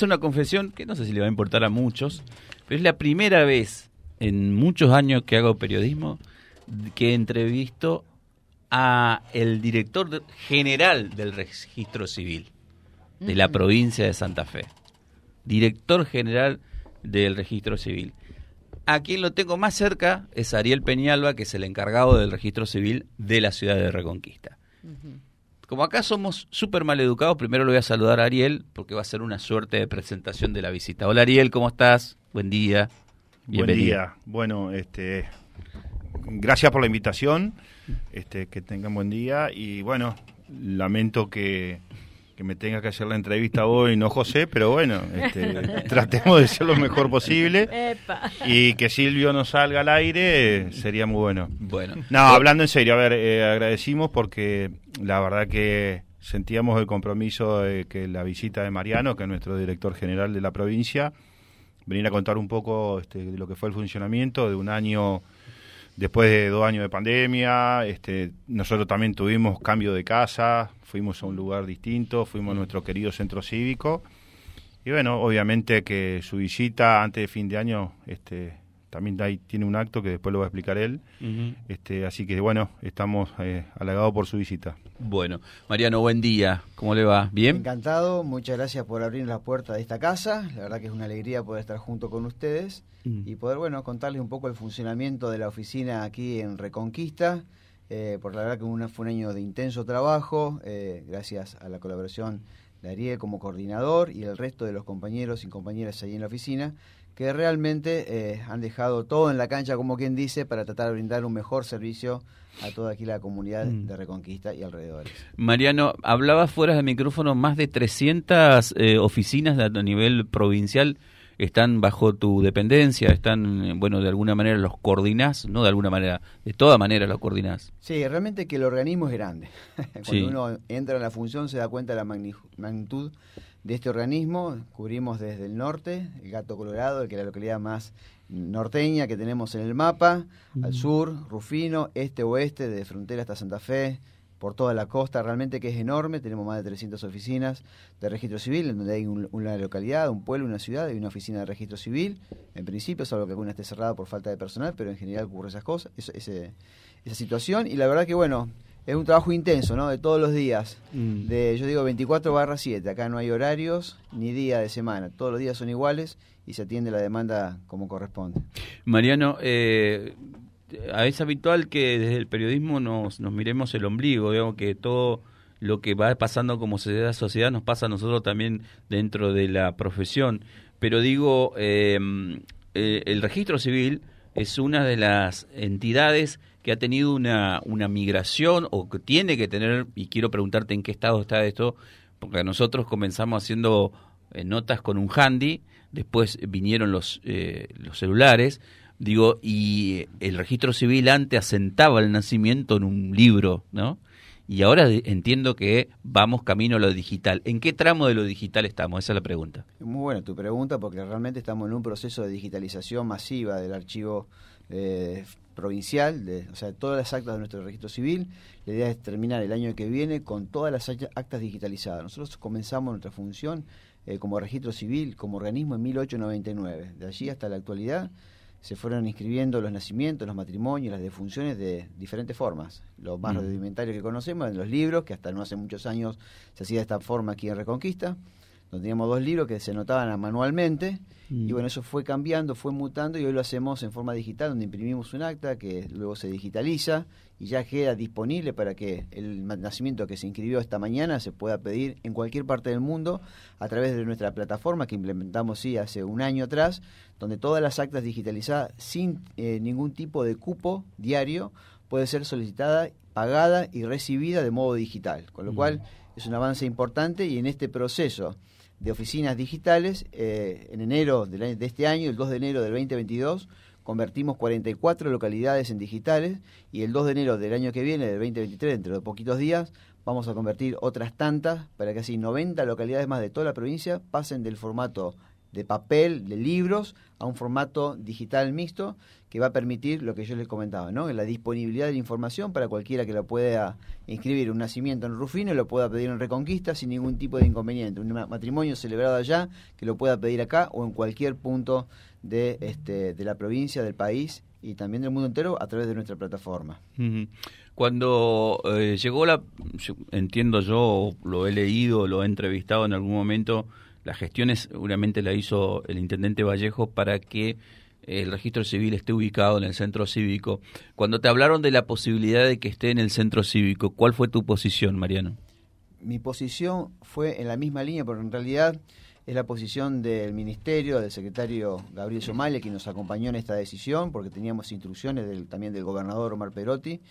Es una confesión que no sé si le va a importar a muchos, pero es la primera vez en muchos años que hago periodismo que entrevisto a el director general del registro civil de la provincia de Santa Fe. Director general del registro civil. A quien lo tengo más cerca es Ariel Peñalba, que es el encargado del registro civil de la ciudad de Reconquista. Como acá somos súper mal educados, primero lo voy a saludar a Ariel porque va a ser una suerte de presentación de la visita. Hola Ariel, ¿cómo estás? Buen día. Bienvenido. Buen día. Bueno, este, gracias por la invitación. Este, que tengan buen día y bueno, lamento que que me tenga que hacer la entrevista hoy, no José, pero bueno, este, tratemos de ser lo mejor posible. Y que Silvio no salga al aire sería muy bueno. Bueno. No, hablando en serio, a ver, eh, agradecimos porque la verdad que sentíamos el compromiso de que la visita de Mariano, que es nuestro director general de la provincia, venir a contar un poco este, de lo que fue el funcionamiento de un año después de dos años de pandemia, este, nosotros también tuvimos cambio de casa, fuimos a un lugar distinto, fuimos a nuestro querido centro cívico. Y bueno, obviamente que su visita antes de fin de año este, también tiene un acto que después lo va a explicar él. este, así que bueno, estamos eh, halagados por su visita. Bueno, Mariano, buen día. ¿Cómo le va? ¿Bien? Encantado, muchas gracias por abrir la puerta de esta casa. La verdad que es una alegría poder estar junto con ustedes mm. y poder, bueno, contarles un poco el funcionamiento de la oficina aquí en Reconquista. Eh, por la verdad que fue un año de intenso trabajo, eh, gracias a la colaboración de Ariel como coordinador y el resto de los compañeros y compañeras ahí en la oficina que realmente eh, han dejado todo en la cancha, como quien dice, para tratar de brindar un mejor servicio a toda aquí la comunidad mm. de Reconquista y alrededores. Mariano, hablaba fuera del micrófono, más de 300 eh, oficinas a nivel provincial están bajo tu dependencia, están, bueno, de alguna manera los coordinás, no de alguna manera, de toda manera los coordinás. Sí, realmente que el organismo es grande. Cuando uno entra en la función se da cuenta de la magnitud de este organismo. Cubrimos desde el norte, el Gato Colorado, que es la localidad más norteña que tenemos en el mapa, al sur, Rufino, este-oeste, de frontera hasta Santa Fe, por toda la costa, realmente que es enorme, tenemos más de 300 oficinas de registro civil, en donde hay una localidad, un pueblo, una ciudad, y una oficina de registro civil, en principio, salvo que alguna esté cerrada por falta de personal, pero en general ocurre esas cosas, esa situación, y la verdad que bueno, es un trabajo intenso, ¿no? De todos los días. Mm. De, yo digo 24 barra 7. Acá no hay horarios ni día de semana. Todos los días son iguales y se atiende la demanda como corresponde. Mariano, eh, es habitual que desde el periodismo nos, nos miremos el ombligo, digamos que todo lo que va pasando como sociedad, sociedad nos pasa a nosotros también dentro de la profesión. Pero digo, eh, eh, el registro civil es una de las entidades que ha tenido una, una migración o que tiene que tener, y quiero preguntarte en qué estado está esto, porque nosotros comenzamos haciendo eh, notas con un handy, después vinieron los, eh, los celulares, digo, y el registro civil antes asentaba el nacimiento en un libro, ¿no? Y ahora entiendo que vamos camino a lo digital. ¿En qué tramo de lo digital estamos? Esa es la pregunta. Muy buena tu pregunta, porque realmente estamos en un proceso de digitalización masiva del archivo eh, provincial, de, o sea, todas las actas de nuestro registro civil. La idea es terminar el año que viene con todas las actas digitalizadas. Nosotros comenzamos nuestra función eh, como registro civil, como organismo en 1899. De allí hasta la actualidad se fueron inscribiendo los nacimientos, los matrimonios, las defunciones de diferentes formas. Lo más mm. rudimentario que conocemos en los libros, que hasta no hace muchos años se hacía de esta forma aquí en Reconquista donde teníamos dos libros que se anotaban manualmente y mm. bueno, eso fue cambiando, fue mutando y hoy lo hacemos en forma digital, donde imprimimos un acta que luego se digitaliza y ya queda disponible para que el nacimiento que se inscribió esta mañana se pueda pedir en cualquier parte del mundo a través de nuestra plataforma que implementamos sí hace un año atrás, donde todas las actas digitalizadas sin eh, ningún tipo de cupo diario puede ser solicitada, pagada y recibida de modo digital, con lo mm. cual es un avance importante y en este proceso de oficinas digitales. Eh, en enero de, este año, el 2 de enero del 2022, convertimos 44 localidades en digitales y el 2 de enero del año que viene, del 2023, dentro de poquitos días, vamos a convertir otras tantas para que así 90 localidades más de toda la provincia pasen del formato de papel, de libros, a un formato digital mixto que va a permitir lo que yo les comentaba, ¿no? La disponibilidad de la información para cualquiera que lo pueda inscribir un nacimiento en Rufino y lo pueda pedir en Reconquista sin ningún tipo de inconveniente. Un matrimonio celebrado allá que lo pueda pedir acá o en cualquier punto de, este, de la provincia, del país y también del mundo entero a través de nuestra plataforma. Cuando eh, llegó la, entiendo yo, lo he leído, lo he entrevistado en algún momento, las gestiones seguramente la hizo el intendente Vallejo para que el registro civil esté ubicado en el centro cívico. Cuando te hablaron de la posibilidad de que esté en el centro cívico, ¿cuál fue tu posición, Mariano? Mi posición fue en la misma línea, pero en realidad es la posición del ministerio, del secretario Gabriel Somalia, quien nos acompañó en esta decisión, porque teníamos instrucciones del, también del gobernador Omar Perotti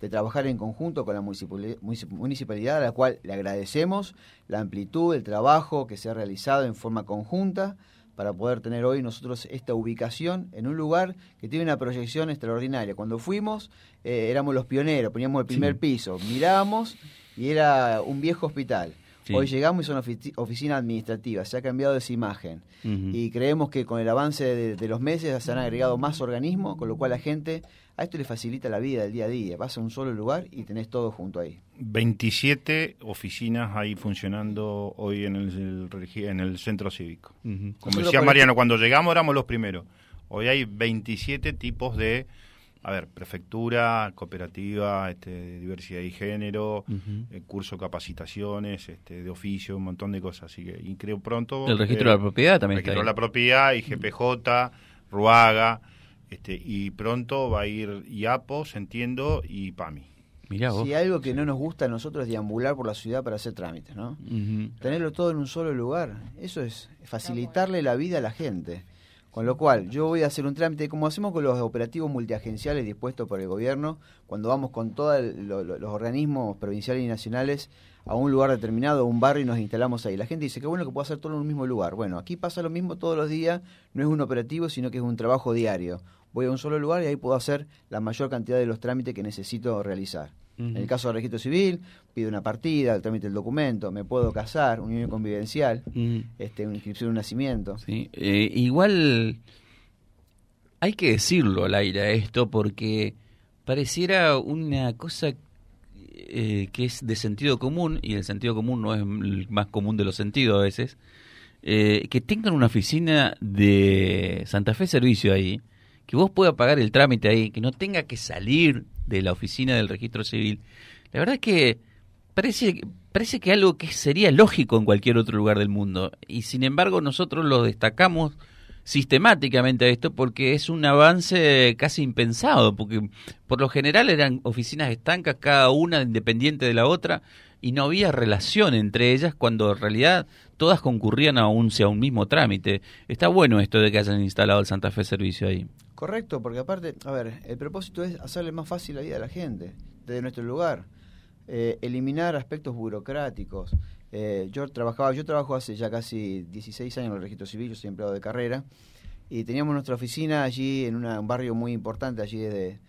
de trabajar en conjunto con la municipalidad, a la cual le agradecemos la amplitud del trabajo que se ha realizado en forma conjunta para poder tener hoy nosotros esta ubicación en un lugar que tiene una proyección extraordinaria. Cuando fuimos eh, éramos los pioneros, poníamos el primer piso, mirábamos y era un viejo hospital. Hoy llegamos y son oficina administrativa, se ha cambiado esa imagen y creemos que con el avance de, los meses se han agregado más organismos, con lo cual la gente a esto le facilita la vida del día a día. Vas a un solo lugar y tenés todo junto ahí. 27 oficinas ahí funcionando hoy en el, en el centro cívico. Como decía Mariano, cuando llegamos éramos los primeros. Hoy hay 27 tipos de a ver, prefectura, cooperativa, este, diversidad y género, eh, curso capacitaciones, este, de oficio, un montón de cosas. Así que y creo pronto. El registro de la propiedad también. El registro de la propiedad, IGPJ, Ruaga, este, y pronto va a ir IAPOS, entiendo, y PAMI. Mirá Si algo que no nos gusta a nosotros es deambular por la ciudad para hacer trámites, ¿no? Tenerlo todo en un solo lugar, eso es facilitarle la vida a la gente. Con lo cual, yo voy a hacer un trámite, como hacemos con los operativos multiagenciales dispuestos por el gobierno, cuando vamos con todos los organismos provinciales y nacionales a un lugar determinado, a un barrio y nos instalamos ahí. La gente dice que bueno que puedo hacer todo en un mismo lugar. Bueno, aquí pasa lo mismo todos los días, no es un operativo, sino que es un trabajo diario. Voy a un solo lugar y ahí puedo hacer la mayor cantidad de los trámites que necesito realizar. En el caso del registro civil, pido una partida, el trámite del documento, me puedo casar, unión convivencial, este, una inscripción de un nacimiento. Sí. Eh, igual hay que decirlo al aire esto porque pareciera una cosa eh, que es de sentido común, y el sentido común no es el más común de los sentidos a veces, eh, que tengan una oficina de Santa Fe Servicio ahí, que vos puedas pagar el trámite ahí, que no tenga que salir de la oficina del registro civil. La verdad es que parece, parece que algo que sería lógico en cualquier otro lugar del mundo. Y sin embargo nosotros lo destacamos sistemáticamente a esto porque es un avance casi impensado, porque por lo general eran oficinas estancas, cada una independiente de la otra, y no había relación entre ellas cuando en realidad todas concurrían a a un mismo trámite. Está bueno esto de que hayan instalado el Santa Fe Servicio ahí. Correcto, porque aparte, a ver, el propósito es hacerle más fácil la vida a la gente desde nuestro lugar, eh, eliminar aspectos burocráticos. Eh, yo trabajaba, yo trabajo hace ya casi 16 años en el registro civil, yo soy empleado de carrera, y teníamos nuestra oficina allí en un barrio muy importante allí de,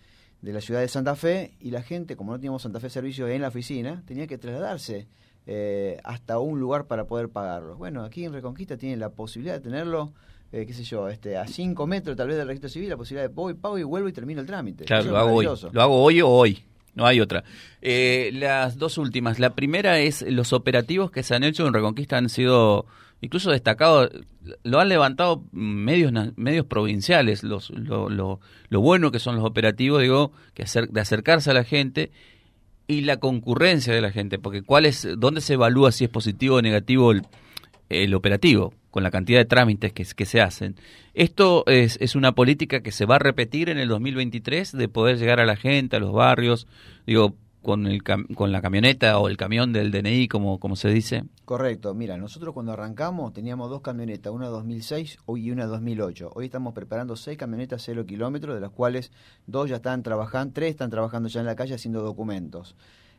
de, la ciudad de Santa Fe, y la gente, como no teníamos Santa Fe Servicio en la oficina, tenía que trasladarse eh, hasta un lugar para poder pagarlo. Bueno, aquí en Reconquista tienen la posibilidad de tenerlo eh, qué sé yo, este, a 5 metros tal vez del registro civil, la posibilidad de voy, pago y vuelvo y termino el trámite. Claro, lo hago hoy. Lo hago hoy o hoy. No hay otra. Eh, las dos últimas. La primera es los operativos que se han hecho en Reconquista han sido incluso destacados. Lo han levantado medios medios provinciales. Los, lo, lo, lo bueno que son los operativos, digo, que hacer, de acercarse a la gente y la concurrencia de la gente. Porque cuál es, dónde se evalúa si es positivo o negativo el, el operativo con la cantidad de trámites que, se hacen. Esto es, es, una política que se va a repetir en el 2023 de poder llegar a la gente, a los barrios, digo, con, el, con la camioneta o el camión del DNI, como, como se dice. Correcto, mira, nosotros cuando arrancamos teníamos dos camionetas, una 2006 y una 2008. Hoy estamos preparando seis camionetas cero kilómetros, de las cuales dos ya están trabajando, tres están trabajando ya en la calle haciendo documentos.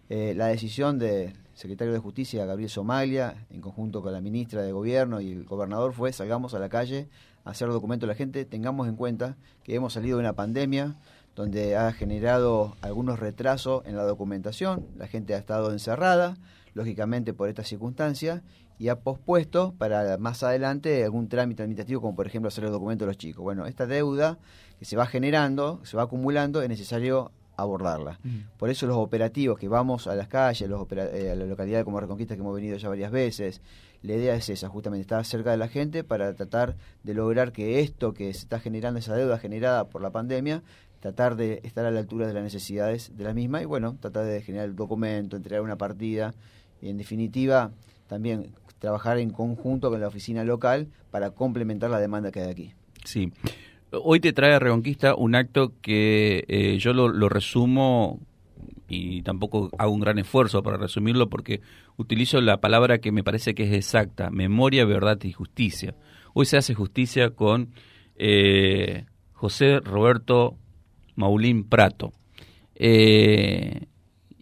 Eh, la decisión del secretario de Justicia, Gabriel Somaglia, en conjunto con la ministra de Gobierno y el gobernador, fue salgamos a la calle a hacer documentos a la gente. Tengamos en cuenta que hemos salido de una pandemia donde ha generado algunos retrasos en la documentación, la gente ha estado encerrada, lógicamente por esta circunstancia, y ha pospuesto para más adelante algún trámite administrativo, como por ejemplo hacer el documento de los chicos. Bueno, esta deuda que se va generando, se va acumulando, es necesario abordarla. Por eso los operativos que vamos a las calles, los eh, a la localidad como Reconquista que hemos venido ya varias veces, la idea es esa, justamente estar cerca de la gente para tratar de lograr que esto que se está generando, esa deuda generada por la pandemia, tratar de estar a la altura de las necesidades de la misma y bueno, tratar de generar el documento, entregar una partida y en definitiva también trabajar en conjunto con la oficina local para complementar la demanda que hay aquí. Sí. Hoy te trae a Reconquista un acto que eh, yo lo, resumo y tampoco hago un gran esfuerzo para resumirlo porque utilizo la palabra que me parece que es exacta, memoria, verdad y justicia. Hoy se hace justicia con eh, José Roberto Maulín Prato. Eh,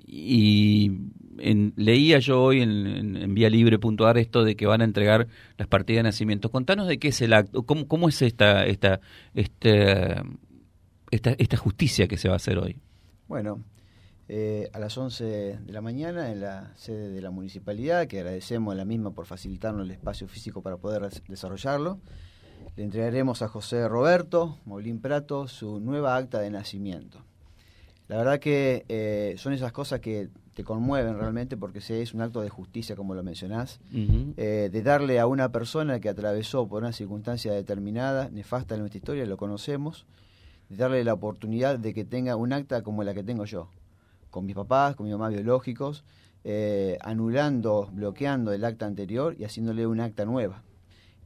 y leía yo hoy en, en, Vía Libre.ar esto de que van a entregar las partidas de nacimiento. Contanos de qué es el acto, cómo, es esta, esta, este, esta, esta justicia que se va a hacer hoy. Bueno, eh, a las 11 de la mañana en la sede de la municipalidad, que agradecemos a la misma por facilitarnos el espacio físico para poder desarrollarlo. Le entregaremos a José Roberto Molín Prato su nueva acta de nacimiento. La verdad que eh, son esas cosas que te conmueven realmente porque es un acto de justicia, como lo mencionás, eh, de darle a una persona que atravesó por una circunstancia determinada, nefasta en nuestra historia, lo conocemos, de darle la oportunidad de que tenga un acta como la que tengo yo, con mis papás, con mi mamá biológicos, eh, anulando, bloqueando el acta anterior y haciéndole un acta nueva.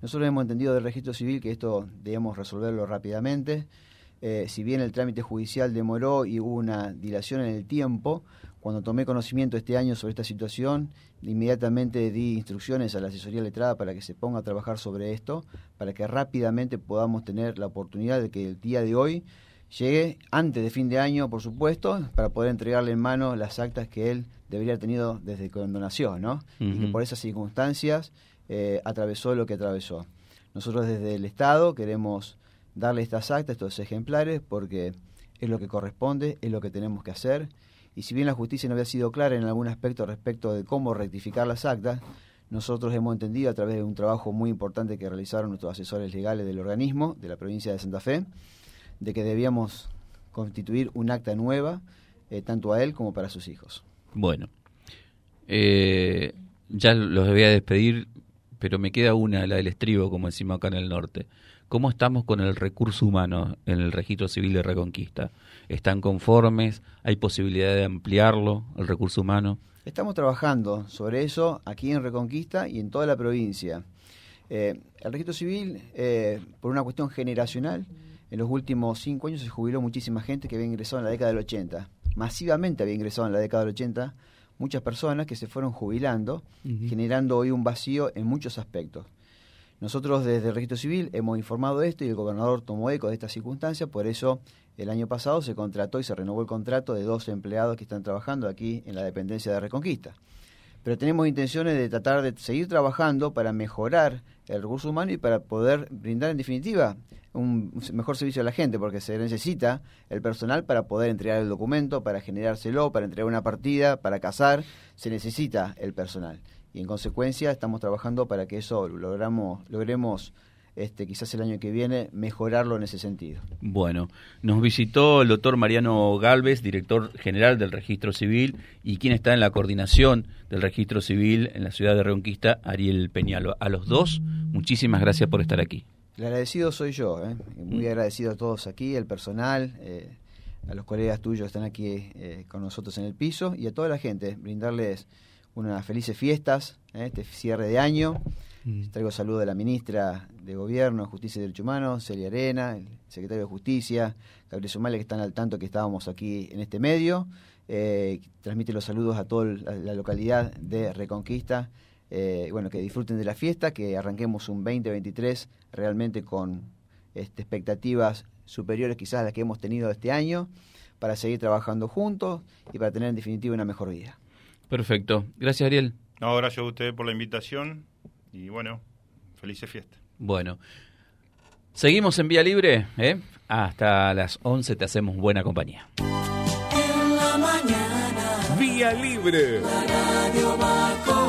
Nosotros hemos entendido del registro civil que esto debemos resolverlo rápidamente. Eh, si bien el trámite judicial demoró y hubo una dilación en el tiempo, cuando tomé conocimiento este año sobre esta situación, inmediatamente di instrucciones a la asesoría letrada para que se ponga a trabajar sobre esto, para que rápidamente podamos tener la oportunidad de que el día de hoy llegue antes de fin de año, por supuesto, para poder entregarle en mano las actas que él debería haber tenido desde cuando nació, ¿no? Y que por esas circunstancias eh, atravesó lo que atravesó. Nosotros desde el Estado queremos darle estas actas, estos ejemplares, porque es lo que corresponde, es lo que tenemos que hacer. Y si bien la justicia no había sido clara en algún aspecto respecto de cómo rectificar las actas, nosotros hemos entendido a través de un trabajo muy importante que realizaron nuestros asesores legales del organismo de la provincia de Santa Fe, de que debíamos constituir un acta nueva, eh, tanto a él como para sus hijos. Bueno, eh, ya los voy a despedir, pero me queda una, la del estribo, como decimos acá en el norte. ¿Cómo estamos con el recurso humano en el registro civil de Reconquista? ¿Están conformes? ¿Hay posibilidad de ampliarlo, el recurso humano? Estamos trabajando sobre eso aquí en Reconquista y en toda la provincia. Eh, el registro civil, eh, por una cuestión generacional, en los últimos cinco años se jubiló muchísima gente que había ingresado en la década del 80. Masivamente había ingresado en la década del 80 muchas personas que se fueron jubilando, generando hoy un vacío en muchos aspectos. Nosotros desde el registro civil hemos informado esto y el gobernador tomó eco de esta circunstancia, por eso el año pasado se contrató y se renovó el contrato de dos empleados que están trabajando aquí en la dependencia de Reconquista. Pero tenemos intenciones de tratar de seguir trabajando para mejorar el recurso humano y para poder brindar en definitiva un mejor servicio a la gente, porque se necesita el personal para poder entregar el documento, para generárselo, para entregar una partida, para casar, se necesita el personal. Y en consecuencia estamos trabajando para que eso logramos, logremos este, quizás el año que viene mejorarlo en ese sentido. Bueno, nos visitó el doctor Mariano Galvez, director general del Registro Civil, y quien está en la coordinación del Registro Civil en la ciudad de Reconquista, Ariel Peñalo. A los dos, muchísimas gracias por estar aquí. El agradecido soy yo, ¿eh? muy agradecido a todos aquí, el personal, eh, a los colegas tuyos que están aquí eh, con nosotros en el piso y a toda la gente, brindarles unas felices fiestas, ¿eh? este cierre de año. Mm. Traigo saludo de la ministra de Gobierno, Justicia y Derechos Humanos, Celia Arena, el secretario de Justicia, Gabriel Sumale, que están al tanto que estábamos aquí en este medio. Eh, transmite los saludos a toda la localidad de Reconquista. Eh, bueno, que disfruten de la fiesta, que arranquemos un 2023 realmente con este, expectativas superiores quizás a las que hemos tenido este año, para seguir trabajando juntos y para tener en definitiva una mejor vida. Perfecto. Gracias, Ariel. No, gracias a usted por la invitación y bueno, felices fiestas. Bueno, seguimos en Vía Libre. ¿eh? Hasta las 11 te hacemos buena compañía. En la mañana. Vía Libre. La radio va